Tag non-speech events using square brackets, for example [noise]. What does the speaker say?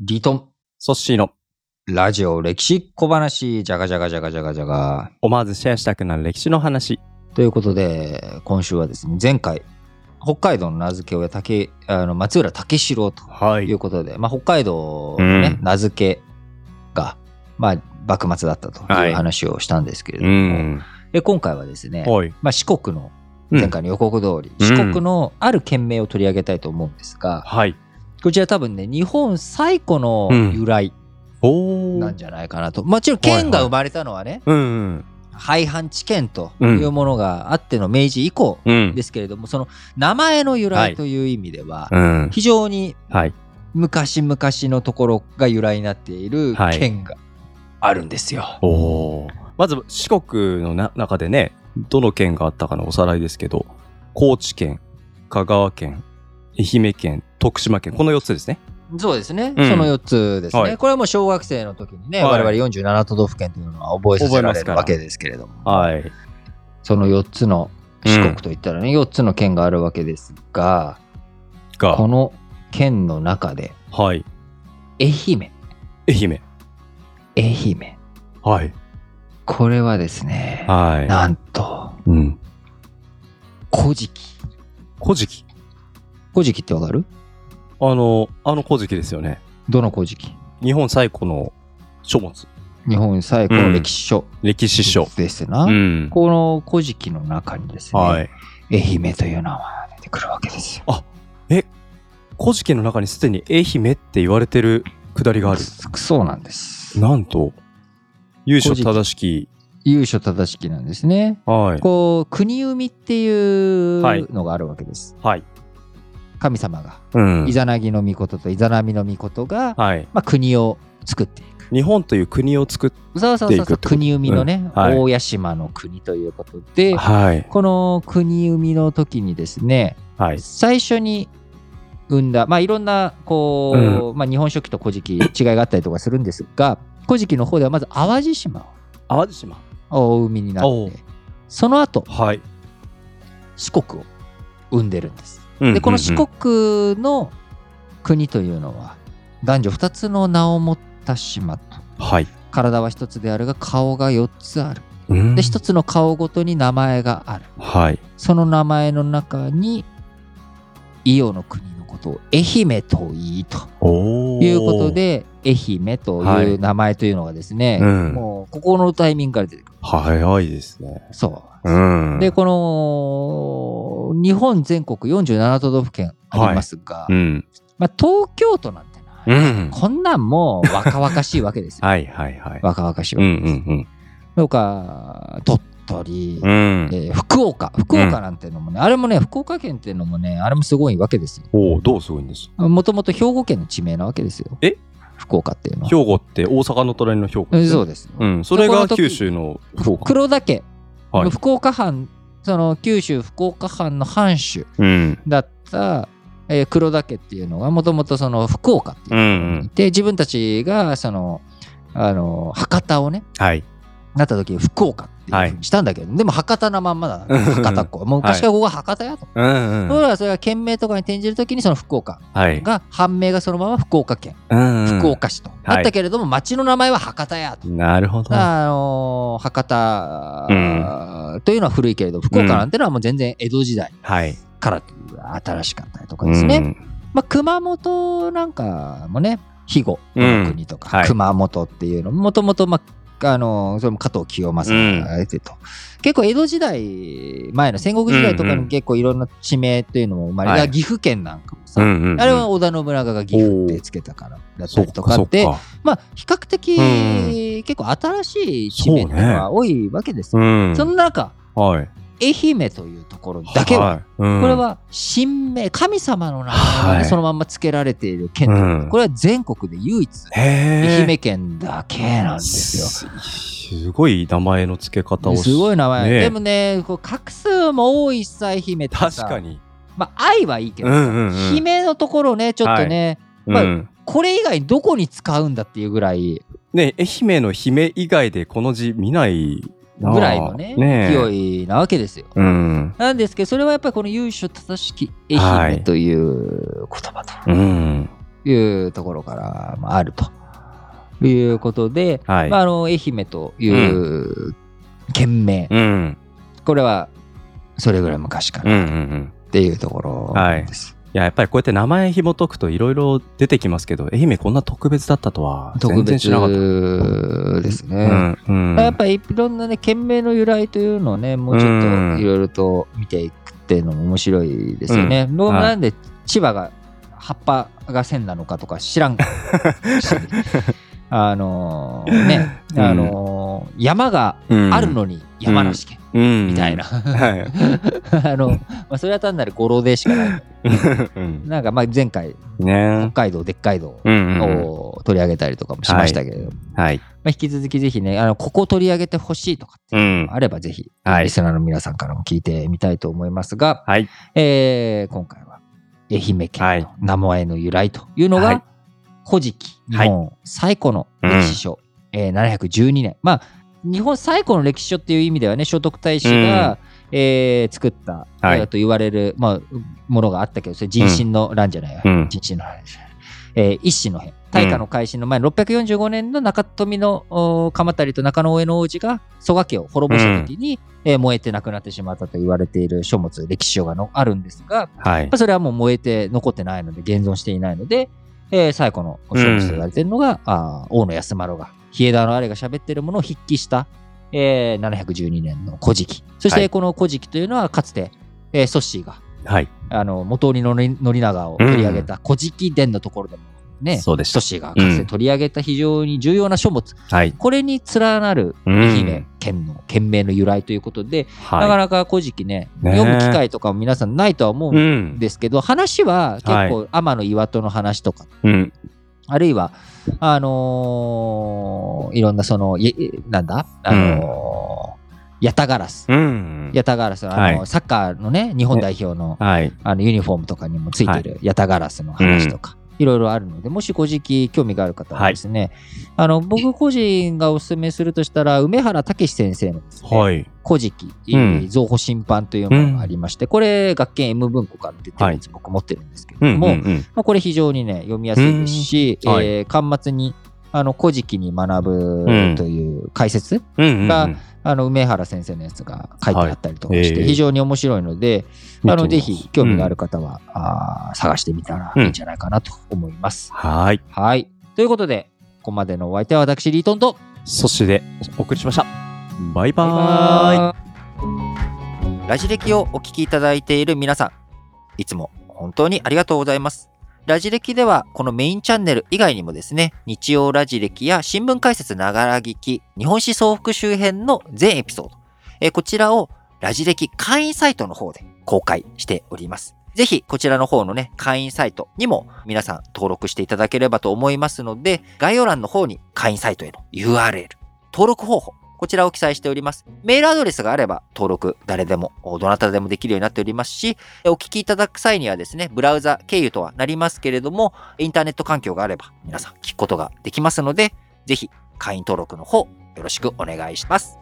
リトン、ソッシーのラジオ歴史小話、じゃがじゃがじゃがじゃがじゃが。思わずシェアしたくなる歴史の話。ということで、今週はですね、前回、北海道の名付け親、竹あの松浦武四郎とはいいうことで、まあ、北海道のね、うん名付けが、まあ、幕末だったとはいいう話をしたんですけれうども、ん。で今回はですね、はい。まあ、四国のうん前回の予告通り、うん四国のある県名を取り上げたいと思うんですが、はい。こちら多分ね、日本最古の由来。なんじゃないかなと。もちろん県が生まれたのはね、うんうん。廃藩置県というものがあっての明治以降うん。ですけれども、その名前の由はい来という意味では、うん。非常にはい。昔々のところが由来になっているはい県があるんですよ。おー。まず四国のな中でね、どの県があったかのおさらいですけど、高知県、香川県、愛媛県、徳島県、この4つですね。そうですね、うんその4つですね、はいこれはもう小学生の時にね、はい我々47都道府県というのは覚えさせら覚えますかられるわけですけれども、はい。その4つの四国といったらね、4つの県があるわけですが、こが、の県の中ではい。愛媛、愛媛。愛媛、はい。これはですね、はなんと、い。うん。古事記。古事記。古事記ってわかる？あの、あの古事記ですよね。どの古事記日本最古の書物。日本最古の歴史書歴史書。ですな。うん。この古事記の中にですね、はい。愛媛という名前が出てくるわけですよ。古事記の中にすでに愛媛って言われてるくだりがある？そうなんです。なんと、由緒正しき。由緒正しきなんですね。はい。こう、国生みっていうはいのがあるわけです。はい。神様が、うんイ。ザナギの御事とイザナミの御事が、はい。まあ、国を作っていく。日本という国を作っそうそうそうそう、国生みのね、うんはい大屋島の国ということで、はい。この国生みの時にですね、はい。最初に生んだ、まあ、いろんなこう、まあ、日本書紀と古事記違いがあったりとかするんですが古事記の方ではまず淡路島淡路島。をお生みになってその後はい。四国を生んでるんです。ででこの四国の国というのは男女2つの名を持った島と。はい。体は1つであるが顔が4つある。うん。で1つの顔ごとに名前がある。はい。その名前の中に伊予の国のことを愛媛と言いということ。で、愛媛という名前というのがですね、うんもうここのタイミングから出てくる。早いですね。そう。うん。で、この日本全国47都道府県ありますが、うん。まあ、東京都なんてな、うん。こんなんもう若々しいわけですよ。[laughs] はいはいはい。若々しいうんわけです。うんとか、鳥取、うん。うん。えー福岡、福岡なんていうのもね、あれもね、福岡県っていうのもね、あれもすごいわけですよ。おおどうすごいんです？もともと兵庫県の地名なわけですよ。え？福岡っていうのは。兵庫って大阪の隣の兵庫？うんそうう。ですよ。うん。それが九州の福岡。黒田家、はい福岡藩その九州福岡藩の藩主うん。だった、えー黒田家っていうのがもともとその福岡っていううんところにいうん。て、自分たちがそのあの博多をねはい。なった時に福岡っていうふうにしたんだけど、でも博多なまんまだ [laughs] うん博多っ子もう昔からここが博多やと、うんうん。ところがそれが県名とかに転じる時にその福岡はい。が判明がそのまま福岡県、うん福。岡市となったけれども、町の名前は博多やと。なるほど。あのー博多、というのは古いけれど福岡なんてのはもう全然江戸時代はい。からという新しかったりとかですね、うん。まあ、熊本なんかもね肥後の国とか、うんはい熊本っていうのもともとまああのーそれも加藤清正が出てと、結構江戸時代前の戦国時代とかうんうんに結構いろんな地名っていうのも生まれて、はい岐阜県なんかもさ、うんうんうん。あれは織田信長が岐阜ってつけたからだったりとかって、まあ比較的、う結構新しい地名っていうのは多いわけですよ。そっか。うん。その中、はい。愛媛というところだけは、はい、ここれ、は神名、神様の名前はいでそのまんま付けられている県といううんこれは全国で唯一、へ愛媛県だけなんですよ。すすごい名前の付け方をしすごい名前。ねでもね、こう画数も多いさ、愛媛ってさ。確か。に。まあ、愛はいいけどさ、うんうんうん姫のところね、ちょっとね、まあうん。これ以外どこに使うんだっていうぐらい、ね愛媛の姫以外でこの字見ないぐらいのね、勢いなわけですよ。うん。なんですけど、それはやっぱりこの由緒正しき愛はい媛という言葉とうん。いうところからまああるということで、はい。まあ、あの愛媛という県名、うん。これはそれぐらい昔からん。っていうところです。いや、やっぱりこうやって名前紐解くといろいろ出てきますけど、愛媛こんな特別だったとは特全然別知らなかった。ですね。うん。うん。やっぱりいろんなね、県名の由来というのをね、もうちょっといろいろと見ていくっていうのも面白いですよね。僕もはいなんで千葉が葉っぱが線なのかとか知らんし [laughs] あのーね、うんあのー山がうんあるのに山梨県うん。みたいな。はい。[laughs] あの、まあ、それは単なる語呂でしかない。うん。なんかまあ前回、北ね海道、でっかい道うんうんうん。を取り上げたりとかもしましたけれども、はい。まあ、引き続きぜひね、あの、ここ取り上げてほしいとかってうん。あればぜひ、はいリスナーの皆さんからも聞いてみたいと思いますが、はい。えー今回は愛媛は県いの名前の由来というのが、はい古事記、日はい本最古の歴史書、えー712年。まあ、日本最古の歴史書っていう意味ではね、聖徳太子が、えー作った、と言われる、まあ、ものがあったけど、それ人心の乱じゃないよ。うん人心の乱じゃない。えー一子の変。大化の改新の前の645年の中富のお鎌足と中野上の王子が蘇我家を滅ぼした時に、えー燃えて亡くなってしまったと言われている書物、歴史書がのあるんですが、はいまあ。それはもう燃えて残ってないので、現存していないので、えー最古の書物と言われているのが、あー大野安丸が、比枝のあれが喋っているものを筆記した、えー712年の古事記。そしはいてこの古事記というのは、かつて、えーソッシーが、はい。あの、元鬼の宣長を取り上げた古事記伝のところでもね、そうでしたソッ。シーがかつて取り上げた非常に重要な書物、はい。これに連なるうん愛媛県の県名の由来ということで、なかはなか古事記ね、ね読む機会とかも皆さんないとは思うんい。うん。ですけど、話は結構天の岩戸の話とか、うん。あるいは、あのーいろんなその、いなんだ？あのーヤタガラス。うん。ヤタガラスの、あのはいサッカーのね、日本代表の,、はい。あのユニフォームとかにもついてるヤタガラスの話とか、いろいろあるので、もし古事記興味がある方はですね、あの僕個人がお勧めするとしたら、梅原武先生のですね、はい。古事記、うん。造法審判というものがありまして、これ学研 M 文庫から出てるやつ、僕持ってるんですけれうん。ども、うんうん。まあ、これ非常にね、読みやすいですし、うん。はい。えー巻末に、あの、古事記に学ぶうんという解説、うんうんうん。があの、梅原先生のやつが書いてあったりとかして、非常に面白いので、あの、ぜひ興味がある方は、あー探してみたらいいんじゃないかなと思います。はい。はい。ということで、ここまでのお相手は私、リートンと、そして、お送りしました。バイバーイ。ラジ歴をお聞きいただいている皆さん、いつも本当にありがとうございます。ラジ歴では、このメインチャンネル以外にもですね、日曜ラジ歴や新聞解説ながら聞き、日本史総復周辺の全エピソード、えこちらをラジ歴会員サイトの方で公開しております。ぜひ、こちらの方のね、会員サイトにも皆さん登録していただければと思いますので、概要欄の方に会員サイトへの URL、登録方法、こちらを記載しております。メールアドレスがあれば登録誰でも、どなたでもできるようになっておりますし、お聞きいただく際にはですね、ブラウザ経由とはなりますけれども、インターネット環境があれば皆さん聞くことができますので、ぜひ会員登録の方よろしくお願いします。